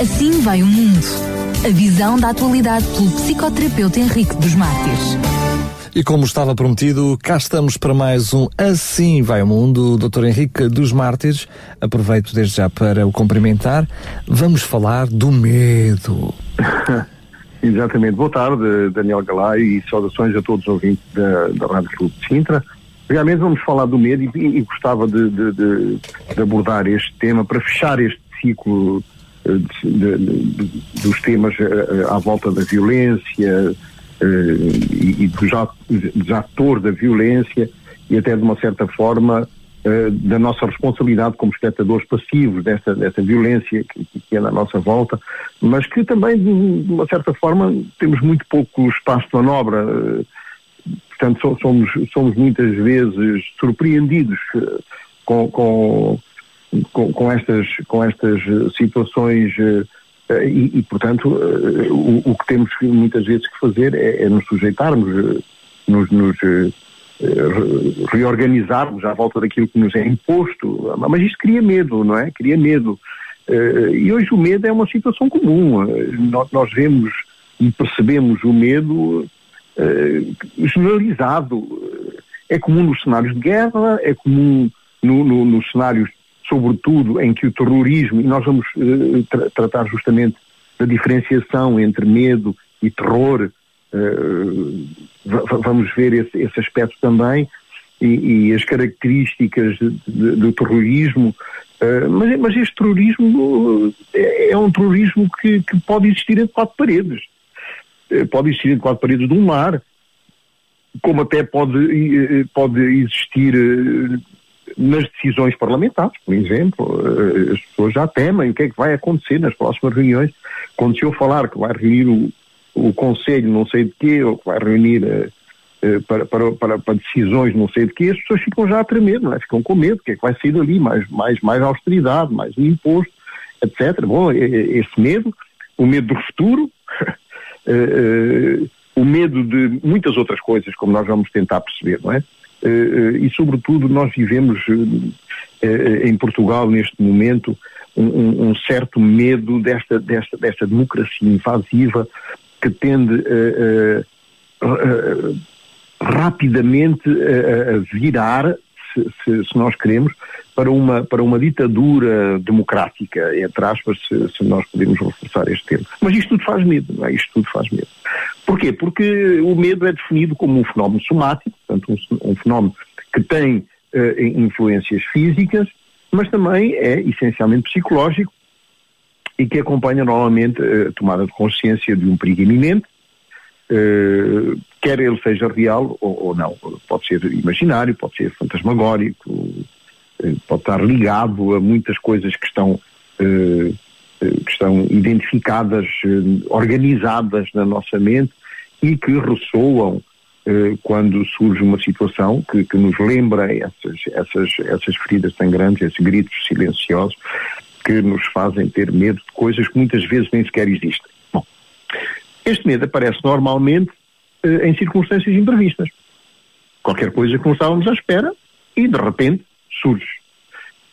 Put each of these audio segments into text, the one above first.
Assim vai o mundo. A visão da atualidade pelo psicoterapeuta Henrique dos Mártires. E como estava prometido, cá estamos para mais um Assim Vai o Mundo, Dr. Henrique dos Mártires. Aproveito desde já para o cumprimentar. Vamos falar do medo. Exatamente. Boa tarde, Daniel Galay, e saudações a todos os ouvintes da, da Rádio Clube de Sintra. Realmente vamos falar do medo e, e gostava de, de, de, de, abordar este tema para fechar este ciclo dos temas eh, à volta da violência eh, e, dos, atores da violência e até de uma certa forma eh, da nossa responsabilidade como espectadores passivos dessa, dessa violência que, que é na nossa volta, mas que também, de uma certa forma, temos muito pouco espaço de manobra. Portanto, somos, somos muitas vezes surpreendidos com, com, com, com estas, com estas situações e, e, portanto, o, o, que temos muitas vezes que fazer é, é nos sujeitarmos, nos, nos eh, reorganizarmos à volta daquilo que nos é imposto. Mas isto cria medo, não é? Cria medo. Eh, e hoje o medo é uma situação comum. Eh, nós vemos e percebemos o medo generalizado. É comum nos cenários de guerra, é comum no, no, nos cenários, sobretudo, em que o terrorismo, e nós vamos tra tratar justamente da diferenciação entre medo e terror, Uh, vamos ver esse, esse aspecto também e, e as características de, de, do terrorismo. Uh, mas, mas, este terrorismo é, é um terrorismo que, que, pode existir entre quatro paredes. Pode existir entre quatro paredes de um lar, como até pode, pode existir nas decisões parlamentares, por exemplo. As pessoas já temem o que é que vai acontecer nas próximas reuniões. Quando se eu falar que vai reunir o, o Conselho não sei de quê, ou que vai reunir uh, para, para, para, para, decisões não sei de quê, as pessoas ficam já a tremer, não é? Ficam com medo, o que é que vai sair dali, mais, mais, mais austeridade, mais imposto, etc. Bom, esse medo, o medo do futuro, o medo de muitas outras coisas, como nós vamos tentar perceber, não é? E sobretudo nós vivemos em Portugal neste momento um, um, certo medo desta, desta, desta democracia invasiva que tende rapidamente a, virar, se, se, se, nós queremos, para uma, para uma ditadura democrática, entre aspas, se, se nós podemos reforçar este termo. Mas isto tudo faz medo, não é? Isto tudo faz medo. Porquê? Porque o medo é definido como um fenómeno somático, portanto, um, um fenómeno que tem uh, influências físicas, mas também é essencialmente psicológico e que acompanha normalmente a tomada de consciência de um perigo iminente, uh, quer ele seja real ou, ou, não. Pode ser imaginário, pode ser fantasmagórico, uh, pode estar ligado a muitas coisas que estão, uh, que estão identificadas, organizadas na nossa mente e que ressoam quando surge uma situação que, que nos lembra essas, essas, essas feridas esses gritos silenciosos, que nos fazem ter medo de coisas que muitas vezes nem sequer existem. Bom, este medo aparece normalmente eh, em circunstâncias imprevistas. Qualquer coisa que não estávamos à espera e de repente surge.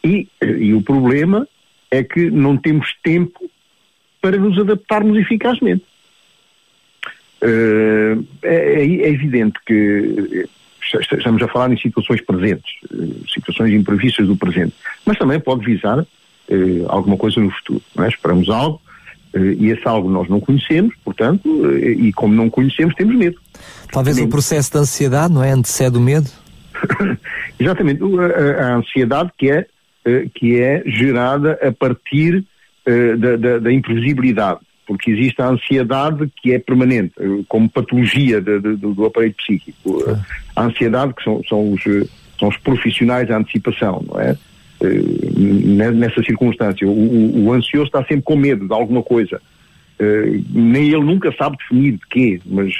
E, eh, e o problema é que não temos tempo para nos adaptarmos eficazmente. Uh, é, é, evidente que estamos a falar em situações presentes, situações imprevistas do presente, mas também pode visar eh, alguma coisa no futuro. É? Esperamos algo eh, e esse algo nós não conhecemos, portanto, eh, e como não conhecemos, temos medo. Talvez o processo de ansiedade, não é? Antecede o medo? Exatamente. A, a, ansiedade que é, que é gerada a partir da, da, da, imprevisibilidade, porque existe a ansiedade que é permanente, como patologia de, de, do aparelho psíquico. Ah. A ansiedade, que são, são, os, são os profissionais da antecipação, não é? Eh, nessa circunstância. O, o, ansioso está sempre com medo de alguma coisa. Nem ele nunca sabe definir de quê, mas,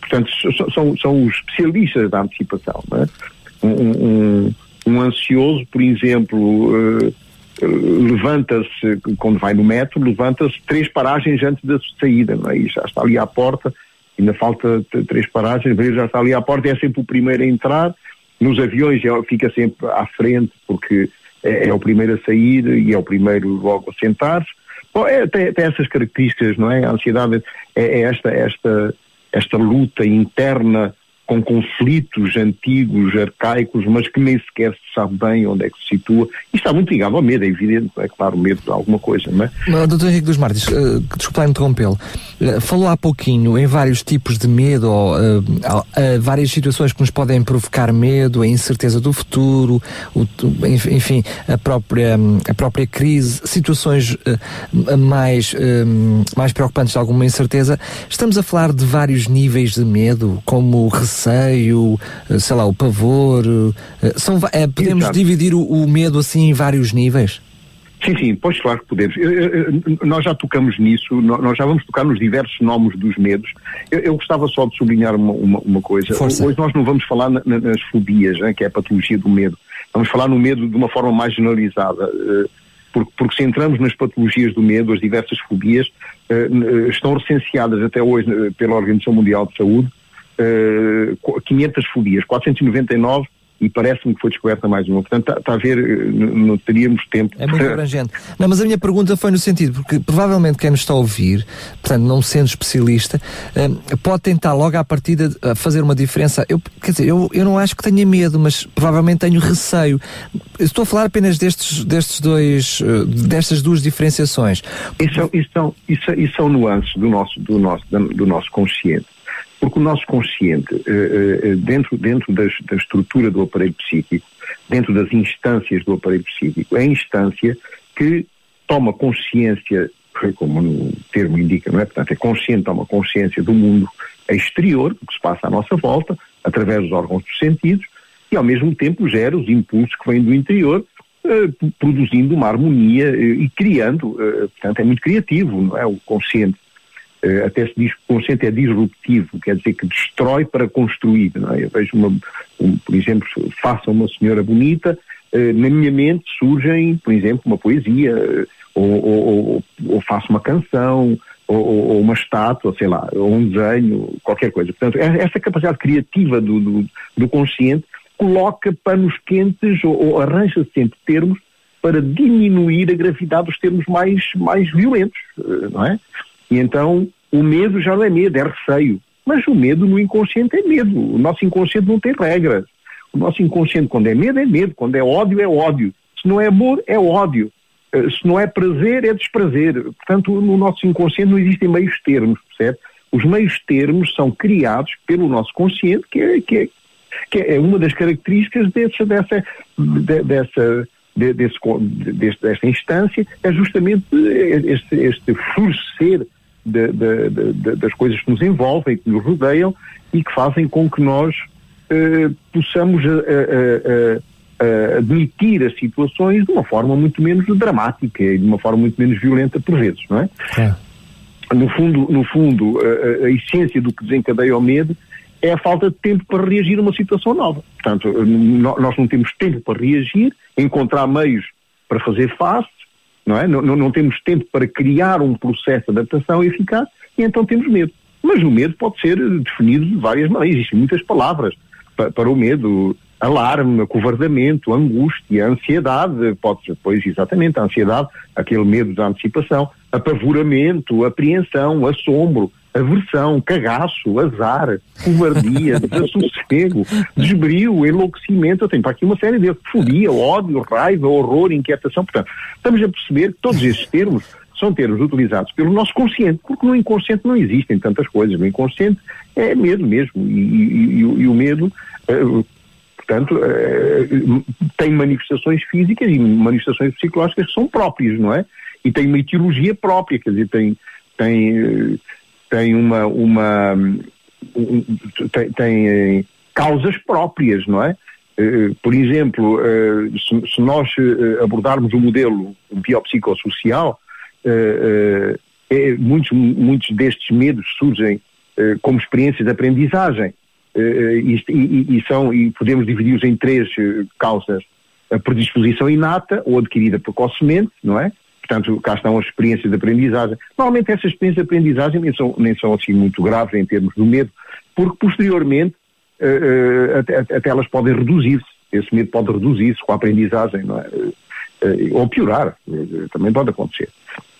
portanto, são, são os especialistas da antecipação. É? Um, um, um, ansioso, por exemplo, uh, levanta-se, quando vai no metro, levanta-se três paragens antes da saída, não é? E já está ali à porta, ainda falta três paragens, já está ali à porta, é sempre o primeiro a entrar, nos aviões fica sempre à frente, porque é, é o primeiro a sair e é o primeiro logo a sentar-se. Bom, é, tem, tem, essas características, não é? A ansiedade é, é esta, esta, esta luta interna com conflitos antigos, arcaicos, mas que nem sequer se sabe bem onde é que se situa. E está muito ligado ao medo, é evidente, é claro, o medo de alguma coisa, não é? Mas, Dr. Henrique dos Martins, uh, desculpa interrompê-lo, uh, falou há pouquinho em vários tipos de medo, ou, uh, várias situações que nos podem provocar medo, a incerteza do futuro, o, enfim, a própria, a própria crise, situações mais, mais preocupantes de alguma incerteza. Estamos a falar de vários níveis de medo, como eh, sei lá, o pavor. Eh, são, é, podemos Exato. dividir o, o, medo assim em vários níveis? Sim, sim, pois claro que podemos. Eu, eu, nós já tocamos nisso, nós já vamos tocar nos diversos nomes dos medos. Eu, eu gostava só de sublinhar uma, uma, uma coisa. Força. Hoje nós não vamos falar na, nas fobias, né, que é a patologia do medo. Vamos falar no medo de uma forma mais generalizada. Porque, porque se entramos nas patologias do medo, as diversas fobias, estão recenseadas até hoje pela Organização Mundial de Saúde uh, eh, 500 fobias, 499 e parece-me que foi descoberta mais uma. Portanto, está tá a ver, eh, não teríamos tempo. É muito abrangente. Não, mas a minha pergunta foi no sentido, porque provavelmente quem nos está a ouvir, portanto, não sendo especialista, uh, pode tentar logo à partida fazer uma diferença. Eu, quer dizer, eu, eu não acho que tenha medo, mas provavelmente tenho receio. estou a falar apenas destes, destes dois, destas duas diferenciações. Isso, isso, são, isso, isso são nuances do nosso, do nosso, do nosso consciente. Porque o nosso consciente, eh, eh, dentro, dentro das, da estrutura do aparelho psíquico, dentro das instâncias do aparelho psíquico, é a instância que toma consciência, como o termo indica, não é? Portanto, é consciente, toma consciência do mundo exterior, do que se passa à nossa volta, através dos órgãos dos sentidos, e ao mesmo tempo gera os impulsos que vêm do interior, eh, produzindo uma harmonia e criando, portanto, é muito criativo, não é? O consciente. Eh, até se diz que o consciente é disruptivo, quer dizer que destrói para construir. Não é? Eu vejo, uma, um, por exemplo, faça uma senhora bonita, eh, na minha mente surgem, por exemplo, uma poesia, eh, ou, ou, ou, faço uma canção, ou, ou, uma estátua, sei lá, ou um desenho, qualquer coisa. Portanto, essa capacidade criativa do, do, do consciente coloca panos quentes ou, ou arranja sempre termos para diminuir a gravidade dos termos mais, mais violentos, não é? E então o medo já não é medo, é receio. Mas o medo no inconsciente é medo. O nosso inconsciente não tem regras. O nosso inconsciente, quando é medo, é medo. Quando é ódio, é ódio. Se não é amor, é ódio. Eh, se não é prazer, é desprazer. Portanto, no nosso inconsciente não existem meios termos? Os meios termos são criados pelo nosso consciente, que é, que é, que é uma das características dessa, dessa, dessa, desse, desse, desta instância, é justamente este, este florescer de, de, de, das coisas que nos envolvem, que nos rodeiam e que fazem com que nós eh, possamos eh, eh, admitir as situações de uma forma muito menos dramática e de uma forma muito menos violenta por vezes, não é? é. No fundo, no fundo a, a essência do que desencadeia o medo é a falta de tempo para reagir a uma situação nova. Portanto, nós não temos tempo para reagir, encontrar meios para fazer face, não é? Não, não, não, temos tempo para criar um processo de adaptação eficaz e então temos medo. Mas o medo pode ser definido de várias maneiras, existem muitas palavras para, para o medo, alarme, acovardamento, angústia, ansiedade, pode ser, pois exatamente, a ansiedade, aquele medo da antecipação, apavoramento, apreensão, assombro, aversão, cagaço, azar, covardia, desassossego, desbrio, enlouquecimento, eu tenho para aqui uma série de fobia, ódio, raiva, horror, inquietação, portanto, estamos a perceber que todos esses termos são termos utilizados pelo nosso consciente, porque no inconsciente não existem tantas coisas, no inconsciente é medo mesmo, e, e, e, e o medo, uh, portanto, uh, tem manifestações físicas e manifestações psicológicas que são próprias, não é? E tem uma etiologia própria, quer dizer, tem, tem tem uma, uma um, tem, eh, causas próprias, não é? Eh, por exemplo, eh, se, nós abordarmos o modelo biopsicossocial, é, muitos, muitos destes medos surgem como experiências de aprendizagem e, são, e podemos dividi-los em três causas. A predisposição inata ou adquirida precocemente, não é? Portanto, cá estão as experiências de aprendizagem. Normalmente essas experiências de aprendizagem nem são, nem são assim muito graves em termos do medo, porque posteriormente uh, uh, até, até, elas podem reduzir-se. Esse medo pode reduzir-se com a aprendizagem, é? Uh, ou piorar, também pode acontecer.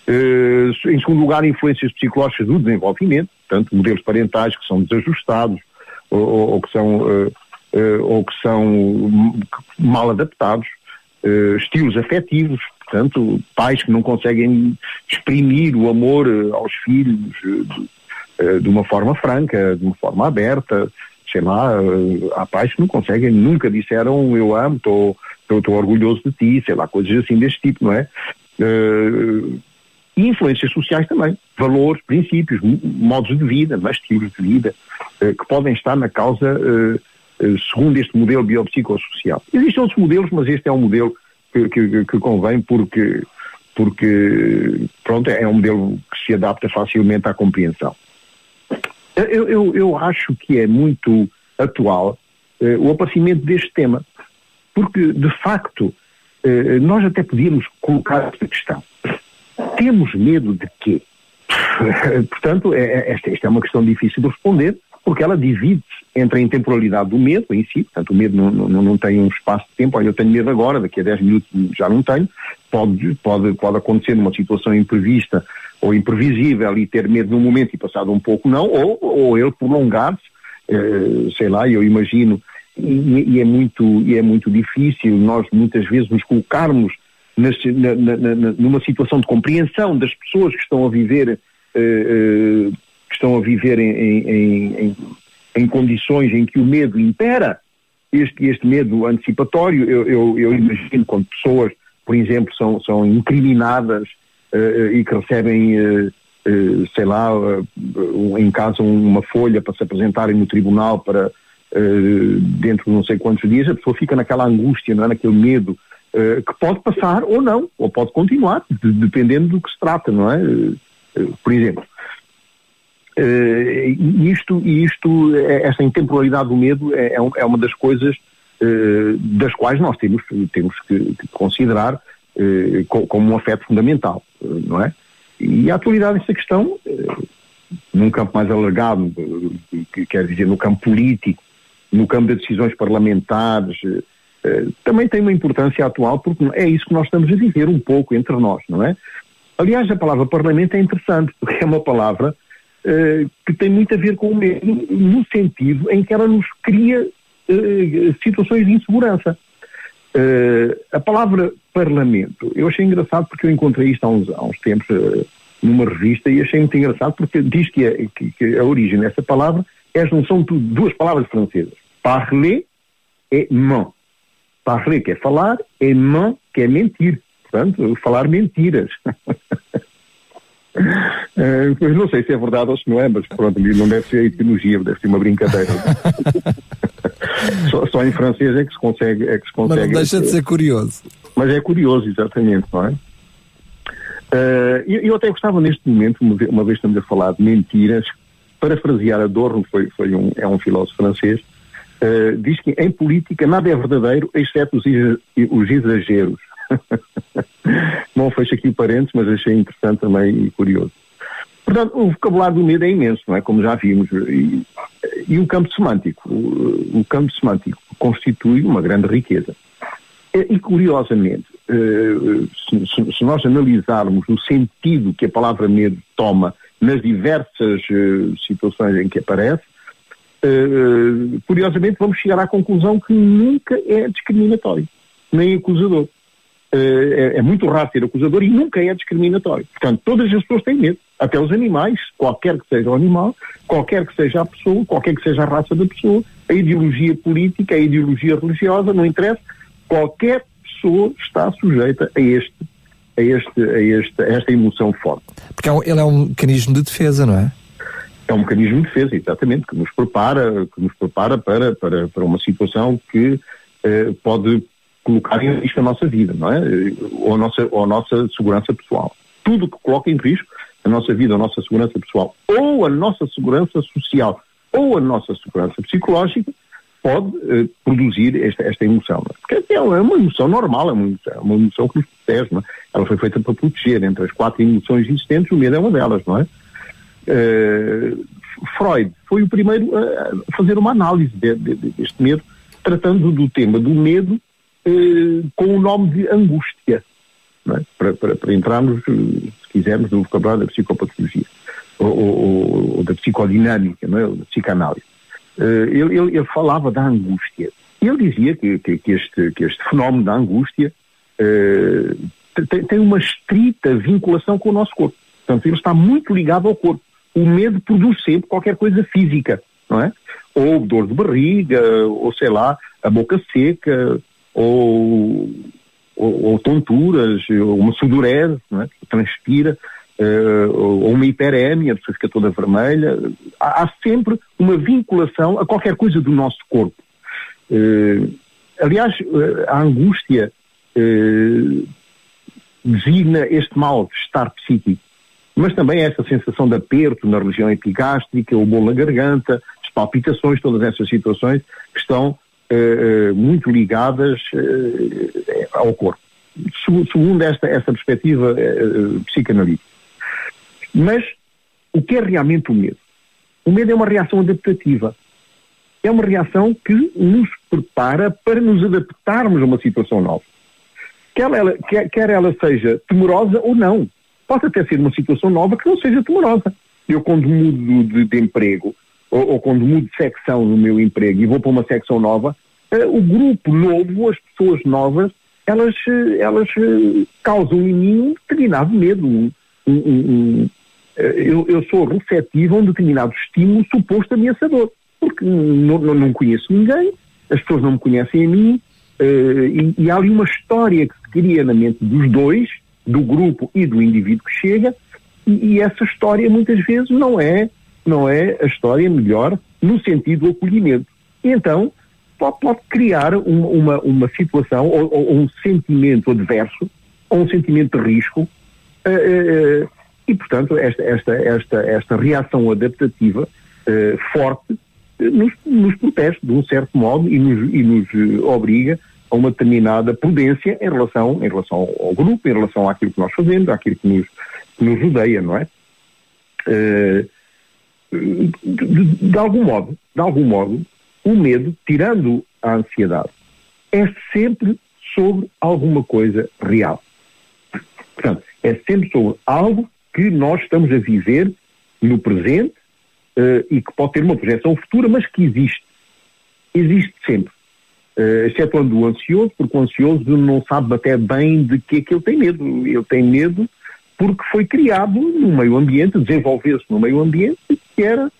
em segundo lugar, influências psicológicas do desenvolvimento, portanto, modelos parentais que são desajustados ou, ou, ou que são, ou que são mal adaptados, estilos afetivos, portanto, pais que não conseguem exprimir o amor aos filhos de, de uma forma franca, de uma forma aberta, sei lá, há pais que não conseguem, nunca disseram eu amo, estou orgulhoso de ti, sei lá, coisas assim deste tipo, não é? Uh, influências sociais também, valores, princípios, modos de vida, mas estilos de vida, uh, que podem estar na causa uh, segundo este modelo biopsicossocial. Existem outros modelos, mas este é um modelo que, que, que convém porque, porque pronto, é um modelo que se adapta facilmente à compreensão. Eu, eu, eu acho que é muito atual o aparecimento deste tema, porque de facto nós até podíamos colocar esta questão temos medo de quê? Portanto, é, é, esta, esta, é uma questão difícil de responder, porque ela divide-se entre a intemporalidade do medo em si, portanto, o medo não, não, não tem um espaço de tempo, olha, eu tenho medo agora, daqui a 10 minutos já não tenho, pode, pode, pode acontecer numa situação imprevista ou imprevisível e ter medo num momento e passado um pouco não, ou, ou ele prolongar-se, eh, sei lá, eu imagino, e, e, é muito, e é muito difícil nós muitas vezes nos colocarmos na, na, na, numa situação de compreensão das pessoas que estão a viver, uh, que estão a viver em, em, em, em, condições em que o medo impera, este, este medo antecipatório, eu, eu, eu imagino quando pessoas, por exemplo, são, são incriminadas uh, e que recebem, sei lá, em casa uma folha para se apresentarem no tribunal para dentro de não sei quantos dias, a pessoa fica naquela angústia, não é? naquele medo que pode passar ou não, ou pode continuar, de, dependendo do que se trata, não é? Uh, por exemplo. E isto, isto, esta intemporalidade do medo é, é, é uma das coisas das quais nós temos, temos que, que considerar como um afeto fundamental, não é? E a atualidade dessa questão, num campo mais alargado, que quer dizer no campo político, no campo das decisões parlamentares, eh, também tem uma importância atual porque é isso que nós estamos a viver um pouco entre nós, não é? Aliás, a palavra parlamento é interessante porque é uma palavra uh, que tem muito a ver com o medo no sentido em que ela nos cria uh, situações de insegurança. Uh, a palavra parlamento, eu achei engraçado porque eu encontrei isto há uns, há uns tempos numa revista e achei muito engraçado porque diz que, é, que, que a origem dessa palavra é a junção de duas palavras francesas. Parler e ment. Parler que é falar, e ment que é mentir. Portanto, falar mentiras. Uh, pois não sei se é verdade ou se não é, mas pronto, não deve ser a etimologia, deve ser uma brincadeira. só, só, em francês é que se consegue. É que se consegue mas não deixa de ser curioso. Mas é curioso, exatamente, não é? Uh, eu, eu, até gostava neste momento, uma vez, uma vez estamos a falar de mentiras, parafrasear Adorno, foi, foi um, é um filósofo francês, uh, diz que em política nada é verdadeiro exceto os, os exageros. Não fecho aqui parênteses, mas achei interessante também e curioso. Portanto, o vocabulário do medo é imenso, não é? Como já vimos. E, e o campo semântico. O, o, campo semântico constitui uma grande riqueza. E, e curiosamente, uh, se, se, nós analisarmos o sentido que a palavra medo toma nas diversas uh, situações em que aparece, uh, curiosamente vamos chegar à conclusão que nunca é discriminatório, nem acusador. Uh, é, é, muito raro ser acusador e nunca é discriminatório. Portanto, todas as pessoas têm medo, até os animais, qualquer que seja o animal, qualquer que seja a pessoa, qualquer que seja a raça da pessoa, a ideologia política, a ideologia religiosa, não interessa, qualquer pessoa está sujeita a este a, este, a, este, a esta emoção forte. Porque é ele é um mecanismo de defesa, não é? É um mecanismo de defesa, exatamente, que nos prepara, que nos prepara para, para, para uma situação que eh, pode colocar em risco a nossa vida, não é? Ou a nossa, ou a nossa segurança pessoal. Tudo que coloca em risco a nossa vida, a nossa segurança pessoal, ou a nossa segurança social, ou a nossa segurança psicológica, pode eh, produzir esta, esta emoção. É? Porque é uma emoção normal, é uma emoção, é uma emoção que nos protege, é? Ela foi feita para proteger. Entre as quatro emoções existentes, o medo é uma delas, não é? Uh, Freud foi o primeiro a fazer uma análise de, de, deste medo, tratando do tema do medo com o nome de angústia. é? para, para, para, entrarmos, se quisermos, no vocabulário da psicopatologia ou, ou, ou da psicodinâmica, não é? da psicanálise. Uh, ele, ele, ele, falava da angústia. Ele dizia que, que, que, este, que este fenómeno da angústia tem, tem uma estrita vinculação com o nosso corpo. Portanto, ele está muito ligado ao corpo. O medo produz sempre qualquer coisa física, não é? Ou dor de barriga, ou sei lá, a boca seca, ou, ou, ou tonturas, ou uma sudorese, é? transpira, uh, ou uma hiperémia, a pessoa fica toda vermelha. Há, há, sempre uma vinculação a qualquer coisa do nosso corpo. Uh, aliás, uh, a angústia designa este mal-estar psíquico, mas também essa sensação de aperto na região epigástrica, o bolo na garganta, as palpitações, todas essas situações que estão uh, muito ligadas uh, ao corpo, segundo esta, esta perspectiva uh, psicanalítica. Mas o que é realmente o medo? O medo é uma reação adaptativa. É uma reação que nos prepara para nos adaptarmos a uma situação nova. Quer ela, quer, quer ela seja temerosa ou não. Pode até ser uma situação nova que não seja temerosa. Eu, quando mudo de, de emprego, ou, ou, quando mudo de secção no meu emprego e vou para uma secção nova, uh, o grupo novo, as pessoas novas, elas, uh, elas uh, causam em mim um determinado medo. Um, um, um, eu, eu, sou receptivo a um determinado estímulo suposto ameaçador, porque não, não, não conheço ninguém, as pessoas não me conhecem a mim, e, e há ali uma história que se cria na mente dos dois, do grupo e do indivíduo que chega, e, e essa história muitas vezes não é não é a história melhor no sentido do acolhimento. E então pode, pode criar uma, uma, uma situação ou, ou, um sentimento adverso ou um sentimento de risco uh, uh, e, portanto, esta, esta, esta, esta reação adaptativa uh, forte nos, nos protege de um certo modo e nos, e nos obriga a uma determinada prudência em relação, em relação ao grupo, em relação àquilo que nós fazemos, àquilo que nos, que nos rodeia, não é? Uh, de, de, algum modo, de algum modo, o medo, tirando a ansiedade, é sempre sobre alguma coisa real. Portanto, é sempre sobre algo que nós estamos a viver no presente uh, e que pode ter uma projeção futura, mas que existe. Existe sempre. Uh, excetuando o ansioso, porque o ansioso não sabe até bem de que é que ele tem medo. Ele tem medo porque foi criado no meio ambiente, desenvolveu-se no meio ambiente que era,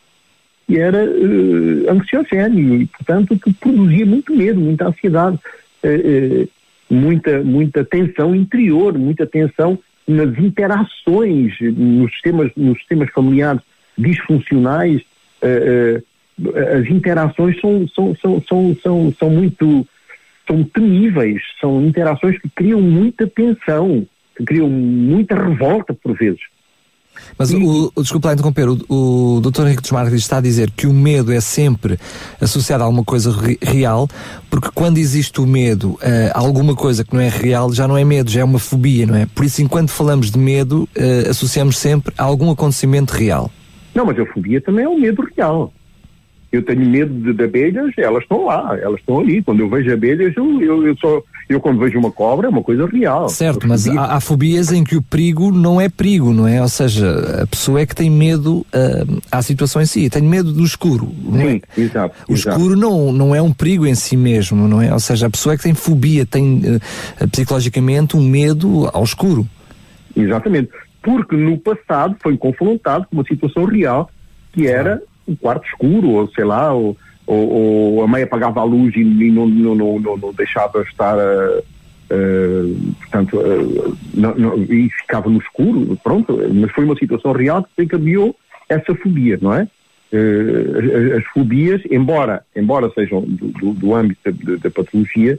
que era uh, e, portanto, que produzia muito medo, muita ansiedade, uh, uh, muita, muita tensão interior, muita tensão nas interações nos sistemas, nos sistemas familiares disfuncionais. as interações são, são, são, são, são, são muito são temíveis, são interações que criam muita tensão que criam muita revolta por vezes. Mas o, o, desculpa lá interromper, o, o Dr. Henrique dos Marques está a dizer que o medo é sempre associado a alguma coisa re, real, porque quando existe o medo uh, a alguma coisa que não é real, já não é medo, já é uma fobia, não é? Por isso, enquanto falamos de medo, uh, associamos sempre a algum acontecimento real. Não, mas a fobia também é um medo real. Eu tenho medo de, de, abelhas, elas estão lá, elas estão ali. Quando eu vejo abelhas, eu, eu, eu, só, eu quando vejo uma cobra é uma coisa real. Certo, mas há, há, fobias em que o perigo não é perigo, não é? Ou seja, a pessoa é que tem medo uh, à situação em si. Tenho medo do escuro. Não Sim, é? exato. O exato. escuro não, não é um perigo em si mesmo, não é? Ou seja, a pessoa é que tem fobia, tem uh, psicologicamente um medo ao escuro. Exatamente. Porque no passado foi confrontado com uma situação real que era um quarto escuro, ou sei lá, ou, ou, ou a mãe apagava a luz e, e não, não, não, não, deixava estar, uh, uh, portanto, uh, não, e ficava no escuro, pronto, mas foi uma situação real que encaminhou essa fobia, não é? As, as, fobias, embora, embora sejam do, do, do âmbito da, da patologia,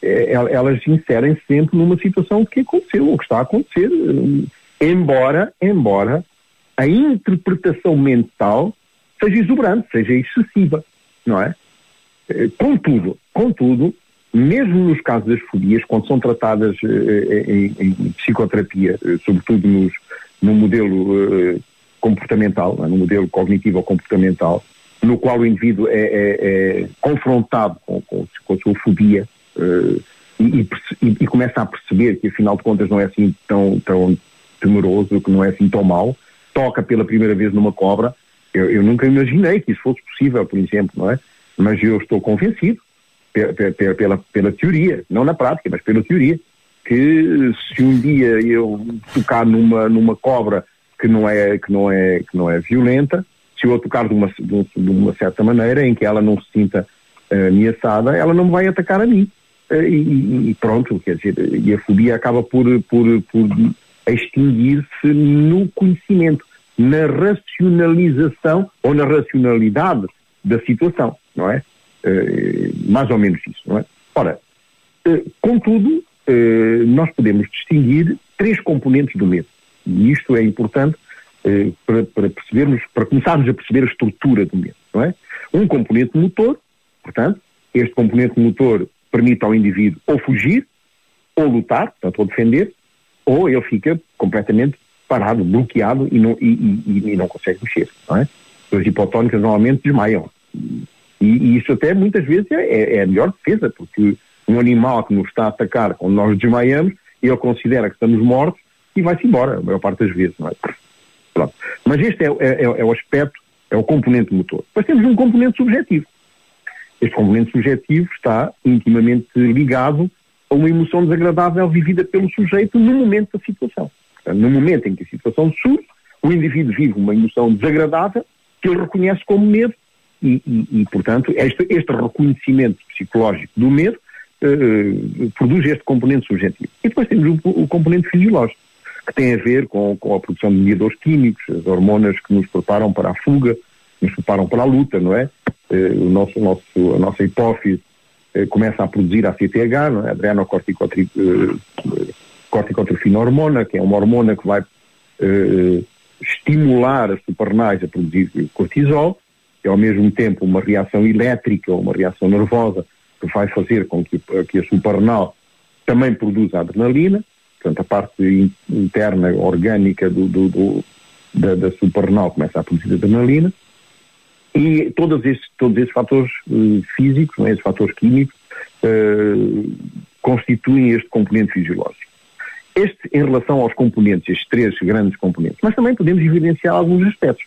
elas inserem sempre numa situação que aconteceu, ou que está a acontecer, embora, embora a interpretação mental seja exuberante, seja excessiva, não é? Eh, contudo, contudo, mesmo nos casos das fobias, quando são tratadas eh, em, em, psicoterapia, eh, sobretudo nos, no modelo comportamental, é? no modelo cognitivo ou comportamental, no qual o indivíduo é, é, é confrontado com, com, com, a sua fobia, e, e, e, começa a perceber que afinal de contas não é assim tão, tão temeroso, que não é assim tão mau, toca pela primeira vez numa cobra, eu, eu nunca imaginei que isso fosse possível, por exemplo, não é? Mas eu estou convencido, pela, pela, pela teoria, não na prática, mas pela teoria, que se um dia eu tocar numa, numa cobra que não é, que não é, que não é violenta, se eu a tocar de uma, de uma certa maneira em que ela não se sinta uh, ameaçada, ela não vai atacar a mim. Uh, e, e, pronto, quer dizer, e a fobia acaba por, por, por extinguir-se no conhecimento, na racionalização ou na racionalidade da situação, não é? Uh, mais ou menos isso, não é? Ora, contudo, nós podemos distinguir três componentes do medo. E isto é importante eh, para, para, percebermos, para começarmos a perceber a estrutura do medo, não é? Um componente motor, portanto, este componente motor permite ao indivíduo ou fugir, ou lutar, portanto, ou defender, ou ele fica completamente parado, bloqueado e não, e, e, e não consegue mexer, não é? As hipotónicas normalmente desmaiam. E, e, isso até muitas vezes é, é, é a melhor defesa, porque um animal que nos está a atacar quando nós desmaiamos, ele considera que estamos mortos e vai-se embora, a maior parte das vezes, não é? Pronto. Mas este é, é, é, o aspecto, é o componente motor. Depois temos um componente subjetivo. Este componente subjetivo está intimamente ligado a uma emoção desagradável vivida pelo sujeito no momento da situação. Portanto, no momento em que a situação surge, o indivíduo vive uma emoção desagradável que ele reconhece como medo e, e, e portanto, este, este, reconhecimento psicológico do medo uh, produz este componente subjetivo. E depois temos o, o componente fisiológico que tem a ver com, com a produção de mediadores químicos, as hormonas que nos preparam para a fuga, nos preparam para a luta, não é? Eh, o nosso, nosso, a nossa hipófise eh, começa a produzir a CTH, não é? Eh, hormona, que é uma hormona que vai estimular as suprarrenais a produzir cortisol, que é ao mesmo tempo uma reação elétrica ou uma reação nervosa que vai fazer com que, que a suprarrenal também produza adrenalina, portanto a parte interna orgânica do, do, do da, da começa a produzir adrenalina e todos esses, todos fatores uh, físicos, é, esses fatores químicos, uh, constituem este componente fisiológico. Este, em relação aos componentes, estes três grandes componentes, mas também podemos evidenciar alguns aspectos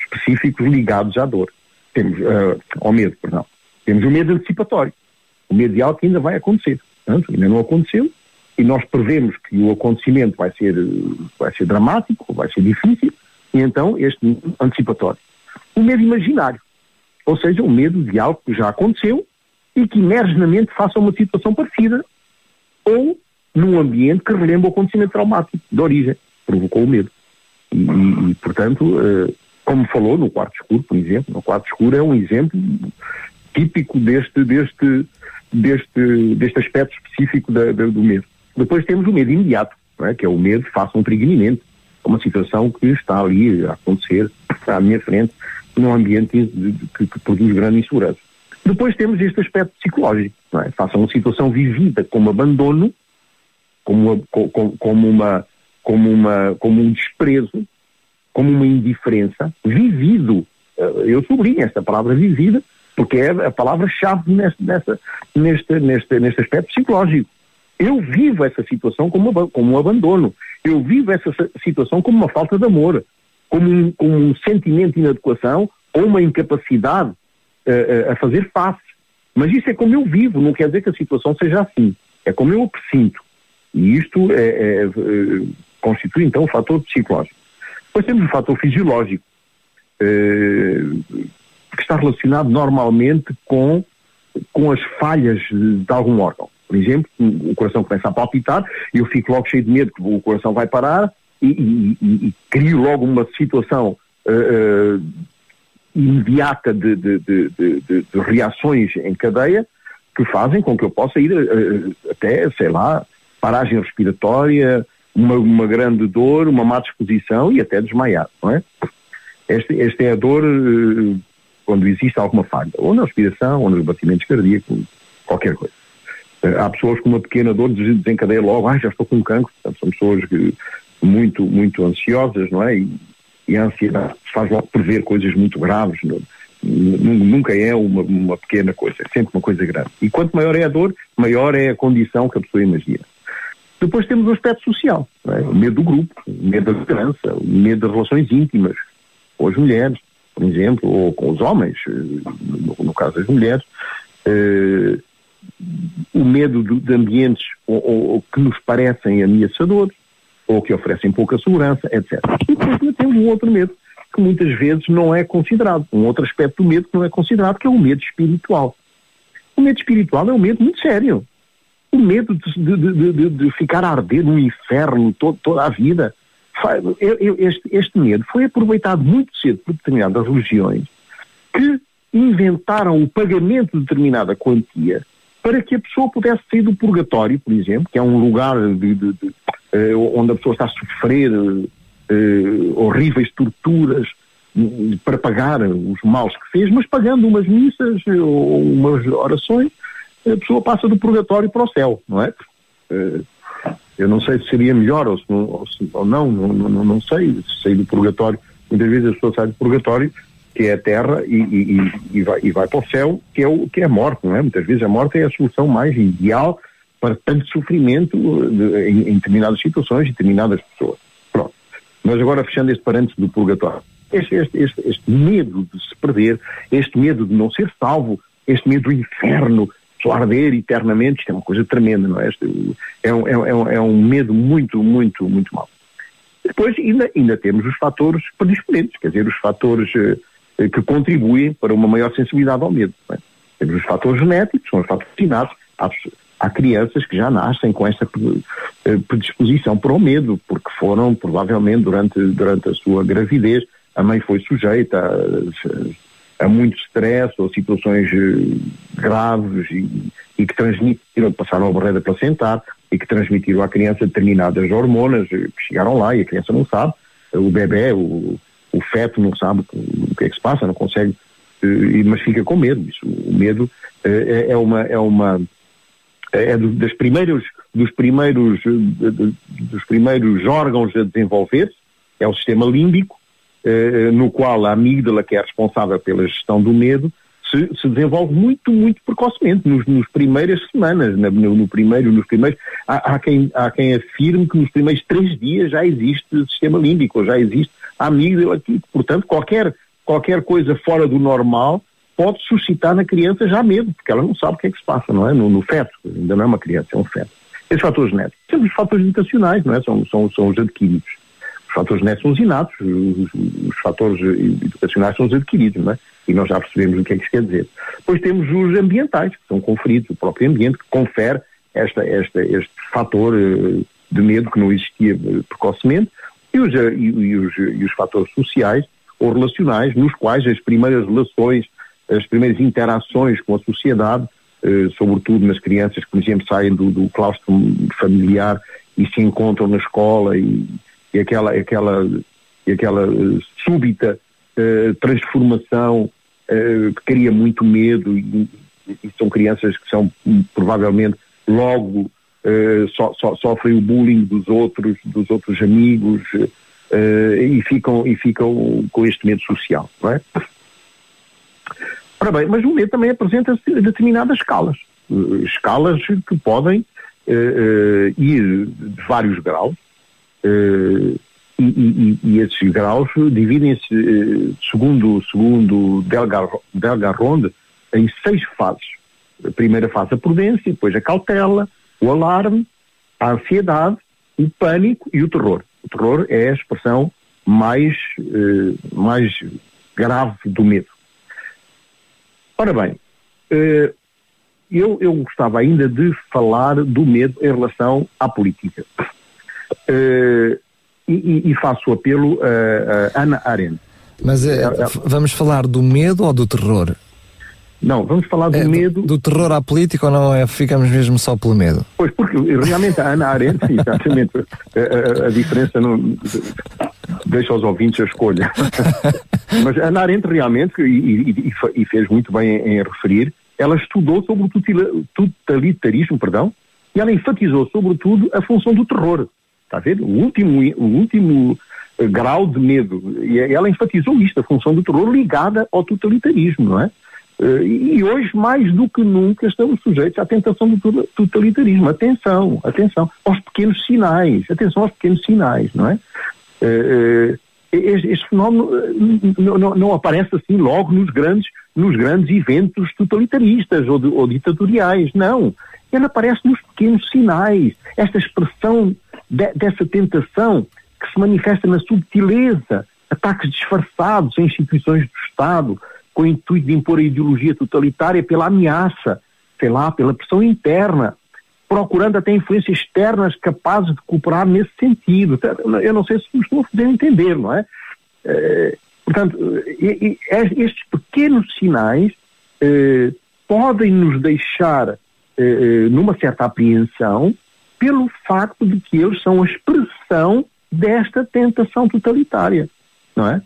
específicos ligados à dor. Temos, uh, ao medo, perdão. Temos o medo antecipatório. O medo de algo que ainda vai acontecer. Portanto, ainda não aconteceu, e nós prevemos que o acontecimento vai ser, vai ser dramático, vai ser difícil, e então este antecipatório. O medo imaginário, ou seja, o medo de algo que já aconteceu e que emerge na mente faça uma situação parecida, ou num ambiente que relembra o acontecimento traumático de origem, provocou o medo. E, e, portanto, eh, como falou no quarto escuro, por exemplo, no quarto escuro é um exemplo típico deste, deste, deste, deste aspecto específico da, da, do medo. Depois temos o medo imediato, é? que é o medo face a um perigo iminente, uma situação que está ali a acontecer à minha frente, num ambiente que, que, produz grande insegurança. Depois temos este aspecto psicológico, é? face a uma situação vivida como abandono, como, uma, como, uma, como, uma, como um desprezo, como uma indiferença, vivido. Eh, eu sublinho esta palavra vivida, porque é a palavra-chave neste, neste, neste, neste aspecto psicológico. Eu vivo essa situação como, como um abandono. Eu vivo essa situação como uma falta de amor, como um, como um sentimento de inadequação ou uma incapacidade uh, a fazer face. Mas isso é como eu vivo, não quer dizer que a situação seja assim. É como eu a presinto. E isto é, é, é, constitui então o fator psicológico. Depois temos o fator fisiológico, que está relacionado normalmente com, com as falhas de algum órgão por exemplo, o coração começa a palpitar, eu fico logo cheio de medo que o coração vai parar e, e, e, e crio logo uma situação uh, uh, imediata de, de, de, de, reações em cadeia que fazem com que eu possa ir uh, até, sei lá, paragem respiratória, uma, uma, grande dor, uma má disposição e até desmaiar, não é? Esta, esta é a dor quando existe alguma falha, ou na respiração, ou nos batimentos cardíacos, qualquer coisa. Eh, há pessoas com uma pequena dor desencadeia logo, ah, já estou com cancro. Portanto, são pessoas que, muito, muito ansiosas, não é? E, e a ansiedade faz logo prever coisas muito graves no, Nunca é uma, uma pequena coisa, é sempre uma coisa grande. E quanto maior é a dor, maior é a condição que a pessoa imagina. Depois temos o aspecto social, é? o medo do grupo, o medo da liderança, o medo das relações íntimas com as mulheres, por exemplo, ou com os homens, eh, no, caso das mulheres, uh, o medo de, de ambientes ou, ou, que nos parecem ameaçadores, ou que oferecem pouca segurança, etc. E depois temos um outro medo, que muitas vezes não é considerado, um outro aspecto do medo que não é considerado, que é o medo espiritual. O medo espiritual é um medo muito sério o medo de, de, de, de ficar a arder no inferno todo, toda a vida. Este, este medo foi aproveitado muito cedo por determinadas religiões que inventaram o pagamento de determinada quantia para que a pessoa pudesse sair do purgatório, por exemplo, que é um lugar de, de, de, uh, onde a pessoa está a sofrer uh, horríveis torturas uh, para pagar os maus que fez, mas pagando umas missas ou umas orações a pessoa passa do purgatório para o céu, não é? Eh, eu não sei se seria melhor ou, se não, ou, se, ou não, não, não, não, sei, se sair do purgatório. Muitas vezes a pessoa sai do purgatório, que é a terra, e, e, e, vai, e vai para o céu, que é, o, que é a morte, não é? Muitas vezes a morte é a solução mais ideal para tanto sofrimento de, em, em, determinadas situações, em determinadas pessoas. Pronto. Mas agora fechando este parênteses do purgatório. Este, este, este, este medo de se perder, este medo de não ser salvo, este medo do inferno, arder eternamente, isto é uma coisa tremenda, não é? É um, é um, é um medo muito, muito, muito mau. Depois ainda, ainda temos os fatores predisponentes, quer dizer, os fatores eh, que contribuem para uma maior sensibilidade ao medo. É? Temos os fatores genéticos, são os fatores ensinados. Há, há, crianças que já nascem com essa eh, predisposição para o medo, porque foram, provavelmente, durante, durante a sua gravidez, a mãe foi sujeita a, a muito stress ou situações eh, graves e, e que transmitiram, passaram a barreira placentar e que transmitiram à criança determinadas hormonas eh, que chegaram lá e a criança não sabe, o bebê, o, o feto não sabe o que é que se passa, não consegue, eh, mas fica com medo. Isso, o medo é, é uma, é uma é das primeiros, dos primeiros, dos primeiros órgãos a desenvolver, é o sistema límbico, no qual a amígdala, que é responsável pela gestão do medo, se, se desenvolve muito, muito precocemente, nos, nos primeiras semanas, no, no, primeiro, nos primeiros, há, há, quem, há quem afirme que nos primeiros três dias já existe sistema límbico, já existe a amígdala aqui, portanto qualquer, qualquer coisa fora do normal pode suscitar na criança já medo, porque ela não sabe o que é que se passa, não é? No, no feto, ainda não é uma criança, é um feto. Esses fatores genéticos. Temos os fatores educacionais, não é? São, são, são os adquiridos. Os fatores genéticos são os inatos, os, os, fatores educacionais são os adquiridos, não é? E nós já percebemos o que é que isso quer dizer. Depois temos os ambientais, que são conferidos, o próprio ambiente que confere esta, esta, este fator eh, de medo que não existia eh, precocemente, e os, eh, e, os, e os fatores sociais ou relacionais, nos quais as primeiras relações, as primeiras interações com a sociedade, eh, sobretudo nas crianças que, por exemplo, saem do, do claustro familiar e se encontram na escola e, e aquela, aquela, aquela uh, súbita uh, transformação uh, que cria muito medo e, e, são crianças que são um, provavelmente logo so, so, sofrem o bullying dos outros, dos outros amigos e, ficam, e ficam com este medo social, não é? Ora bem, mas o medo também apresenta determinadas escalas, escalas que podem ir de vários graus, Uh, e, e, e, esses graus dividem-se, uh, segundo, segundo Delgar, Delgarronde, em seis fases. A primeira fase a prudência, depois a cautela, o alarme, a ansiedade, o pânico e o terror. O terror é a expressão mais, uh, mais grave do medo. Ora bem, eu, eu gostava ainda de falar do medo em relação à política. Uh, e, e, faço o apelo a, a Ana Arendt. Mas é, vamos falar do medo ou do terror? Não, vamos falar do é, medo. Do, do, terror à política ou não é? Ficamos mesmo só pelo medo? Pois, porque realmente a Ana Arendt, sim, exatamente, a, a, a, diferença não deixa aos ouvintes a escolha. Mas a Ana Arendt realmente, e, e, e, fez muito bem em, em referir, ela estudou sobre o totalitarismo, perdão, e ela enfatizou sobretudo a função do terror. Está a ver? O último, o último grau de medo. E ela enfatizou isto, a função do terror ligada ao totalitarismo, não é? E hoje, mais do que nunca, estamos sujeitos à tentação do totalitarismo. Atenção, atenção aos pequenos sinais, atenção aos pequenos sinais, não é? Este fenómeno não, aparece assim logo nos grandes, nos grandes eventos totalitaristas ou, ou ditatoriais, não. Ele aparece nos pequenos sinais. Esta expressão de, dessa tentação que se manifesta na subtileza, ataques disfarçados a instituições do Estado, com o intuito de impor a ideologia totalitária pela ameaça, sei lá, pela pressão interna, procurando até influências externas capazes de cooperar nesse sentido. Eu não sei se me estou a fazer entender, não é? Eh, portanto, estes pequenos sinais eh, podem nos deixar eh, numa certa apreensão pelo facto de que eles são a expressão desta tentação totalitária, não é?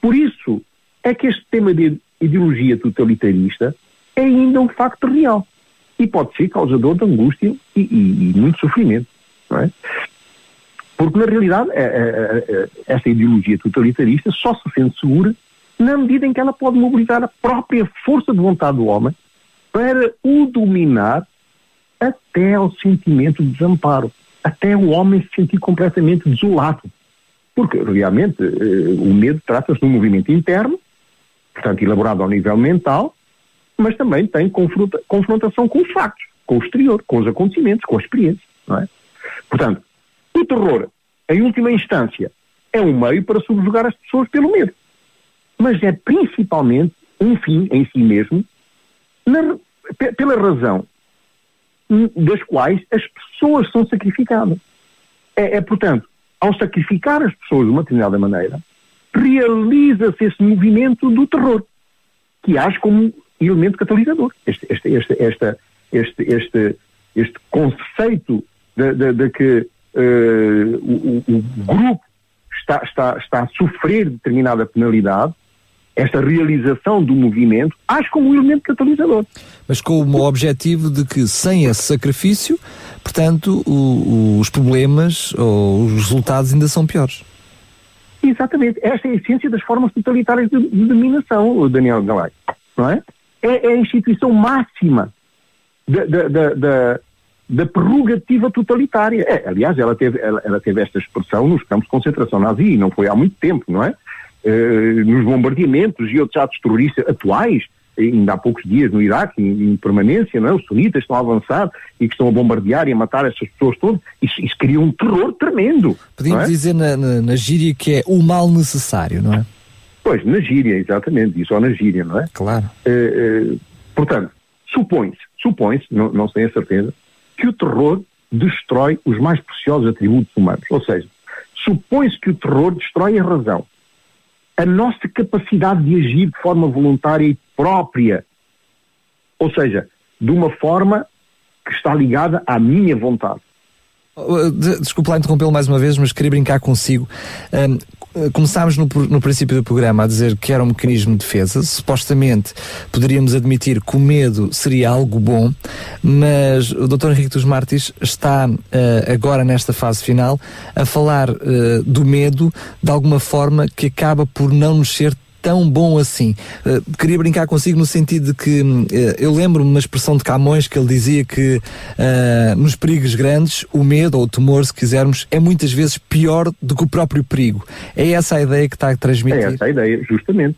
Por isso é que este tema de ideologia totalitarista é ainda um facto real e pode ser causador de angústia e, e, e muito sofrimento, não é? Porque, na realidade, é, essa ideologia totalitarista só se sente segura na medida em que ela pode mobilizar a própria força de vontade do homem para o dominar até ao sentimento de desamparo, até o homem se sentir completamente desolado. Porque, realmente, eh, o medo trata-se de um movimento interno, portanto, elaborado ao nível mental, mas também tem confronta, confrontação com os factos, com o exterior, com os acontecimentos, com a experiência. Não é? Portanto, o terror, em última instância, é um meio para subjugar as pessoas pelo medo. Mas é principalmente um fim em si mesmo, na, pela razão das quais as pessoas são sacrificadas. É, é, portanto, ao sacrificar as pessoas de uma determinada maneira, realiza-se esse movimento do terror, que age como elemento catalisador. Este, este, este, esta, este, este, este conceito de, de, de que uh, o, o, grupo está, está, está a sofrer determinada penalidade, esta realização do movimento, age como um elemento catalisador. Mas com o objetivo de que, sem esse sacrifício, portanto, o, os problemas ou os resultados ainda são piores. Exatamente. Esta é a essência das formas totalitárias de, de dominação, Daniel Galay. Não é? é, é a instituição máxima da, da, da, da prerrogativa totalitária. É, aliás, ela teve, ela, ela, teve esta expressão nos campos de concentração nazi, não foi há muito tempo, não é? Uh, nos bombardeamentos e outros atos terroristas atuais, ainda há poucos dias no Iraque, em, em, permanência, não é? Os sunitas estão a avançar e que estão a bombardear e a matar essas pessoas todas. Isso, isso cria um terror tremendo. Podíamos é? dizer na, na, na gíria que é o mal necessário, não é? Pois, na gíria, exatamente, e só na gíria, não é? Claro. Uh, uh, portanto, supõe-se, supõe-se, não, não se tem a certeza, que o terror destrói os mais preciosos atributos humanos. Ou seja, supõe-se que o terror destrói a razão, a nossa capacidade de agir de forma voluntária e própria. Ou seja, de uma forma que está ligada à minha vontade. Desculpa lá interrompê-lo mais uma vez, mas queria brincar consigo. Um, começámos no, no, princípio do programa a dizer que era um mecanismo de defesa. Supostamente poderíamos admitir que o medo seria algo bom, mas o Dr. Henrique dos Martins está uh, agora nesta fase final a falar uh, do medo de alguma forma que acaba por não nos ser tão bom assim. Uh, queria brincar consigo no sentido de que uh, eu lembro-me uma expressão de Camões que ele dizia que uh, nos perigos grandes o medo ou o temor, se quisermos, é muitas vezes pior do que o próprio perigo. É essa a ideia que está a transmitir? É essa a ideia, justamente.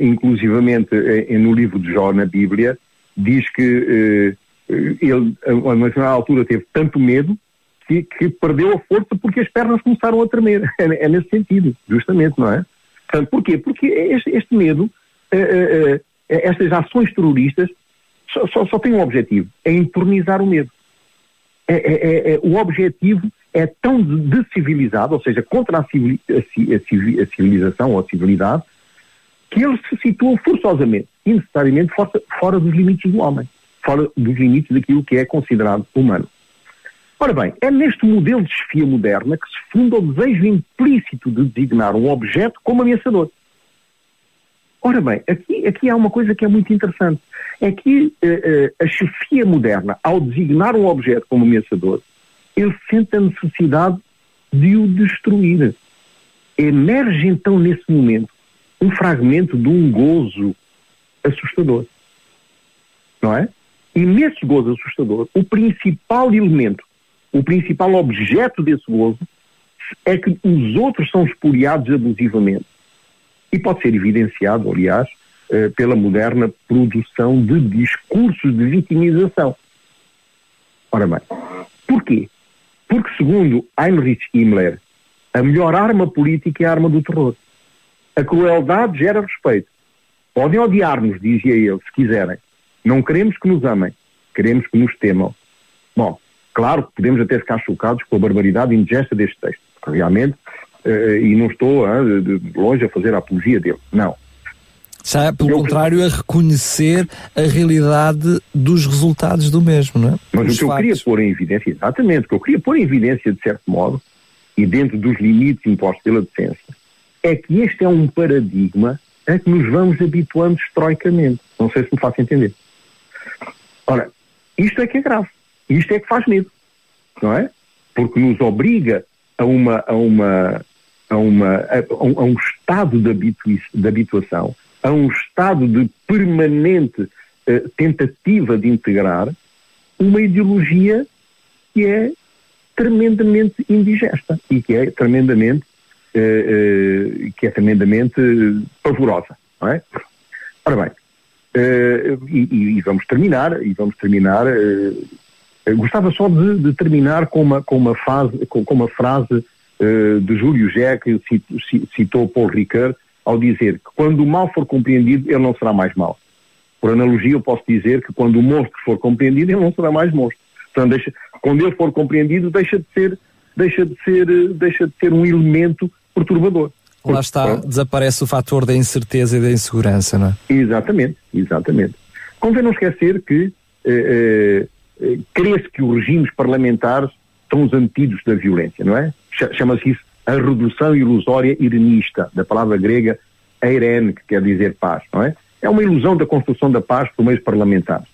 inclusivamente no livro de Jó, na Bíblia, diz que ele, a uma determinada altura, teve tanto medo que, que, perdeu a força porque as pernas começaram a tremer. É, é nesse sentido, justamente, não é? Porquê? Porque este, este medo, uh, uh, estas ações terroristas, só, só, só têm um objetivo, é entornizar o medo. É, é, é, é o objetivo é tão decivilizado, ou seja, contra a, a, a, civilização ou a civilidade, que eles se situam forçosamente, necessariamente fora, fora dos limites do homem, fora dos limites daquilo que é considerado humano. Ora bem, é neste modelo de chefia moderna que se funda o desejo implícito de designar um objeto como ameaçador. Ora bem, aqui, aqui há uma coisa que é muito interessante. É que uh, uh, a chefia moderna, ao designar um objeto como ameaçador, ele sente a necessidade de o destruir. emerge então nesse momento um fragmento de um gozo assustador. Não é? E nesse gozo assustador, o principal elemento, o principal objeto desse gozo é que os outros são espoliados abusivamente. E pode ser evidenciado, aliás, eh, pela moderna produção de discursos de vitimização. Ora bem, porquê? Porque, segundo Heinrich Himmler, a melhor arma política é a arma do terror. A crueldade gera respeito. Podem odiar-nos, dizia ele, se quiserem. Não queremos que nos amem, queremos que nos temam. Bom, claro que podemos até ficar chocados com a barbaridade indigesta deste texto, realmente, uh, e não estou uh, de, longe a fazer a apologia dele. Não. Já, pelo eu, contrário, a reconhecer a realidade dos resultados do mesmo, não é? Mas Os o que eu queria pôr em evidência, exatamente, o que eu queria pôr em evidência, de certo modo, e dentro dos limites impostos pela decência, é que este é um paradigma a que nos vamos habituando historicamente. Não sei se me faço entender. Ora, isto é que é grave. Isto é que faz medo. Não é? Porque nos obriga a uma, a uma, a uma, a, um, a um estado de, habitu de habituação, a um estado de permanente uh, tentativa de integrar uma ideologia que é tremendamente indigesta e que é tremendamente uh, uh, que é tremendamente pavorosa, não é? Ora bem, e, e, vamos terminar, e vamos terminar. Gostava só de, de, terminar com uma, com uma, fase, com, com uma frase uh, de Júlio Gé, que citou Paul Ricoeur, ao dizer que quando o mal for compreendido, ele não será mais mal. Por analogia, eu posso dizer que quando o monstro for compreendido, ele não será mais monstro. Portanto, deixa, quando ele for compreendido, deixa de ser, deixa de ser, deixa de ser um elemento perturbador. Lá está, desaparece o fator da incerteza e da insegurança, não é? Exatamente, exatamente. Convém não esquecer que eh, eh, crê-se que os regimes parlamentares são os antídotos da violência, não é? Chama-se isso a redução ilusória irenista, da palavra grega eirene, que quer dizer paz, não é? É uma ilusão da construção da paz por meios parlamentares.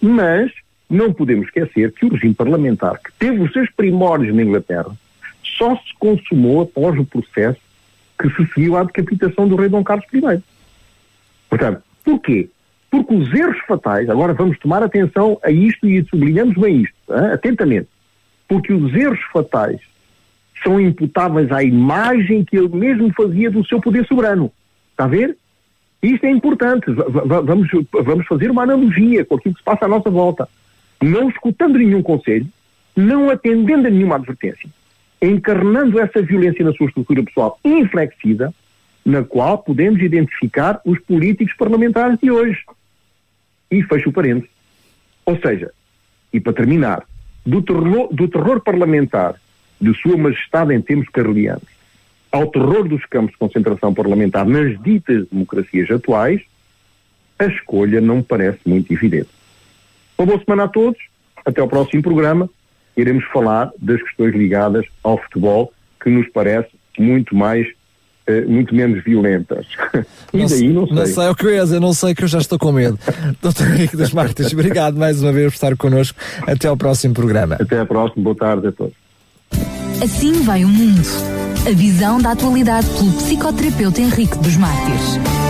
Mas não podemos esquecer que o regime parlamentar, que teve os seus primórdios na Inglaterra, só se consumou após o processo que se seguiu à decapitação do rei Dom Carlos I. Portanto, porquê? Porque os erros fatais, agora vamos tomar atenção a isto e sublinhamos bem isto, hein? atentamente, porque os erros fatais são imputáveis à imagem que ele mesmo fazia do seu poder soberano. Está a ver? Isto é importante. Vamos, vamos fazer uma analogia com aquilo que se passa à nossa volta. Não escutando nenhum conselho, não atendendo a nenhuma advertência, encarnando essa violência na sua estrutura pessoal inflexível, na qual podemos identificar os políticos parlamentares de hoje. E fecho o parênteses. Ou seja, e para terminar, do terror, do terror parlamentar de Sua Majestade em tempos carlianos ao terror dos campos de concentração parlamentar nas ditas democracias atuais, a escolha não parece muito evidente. Uma boa semana a todos, até ao próximo programa iremos falar das questões ligadas ao futebol, que nos parece muito mais muito menos violentas. e daí não sei. Não sei o que eu ia dizer, não sei que eu já estou com medo. Doutor Henrique das Martins, obrigado mais uma vez por estar connosco. Até ao próximo programa. Até ao próximo, boa tarde a todos. Assim vai o mundo. A visão da atualidade pelo psicoterapeuta Henrique dos Mártires.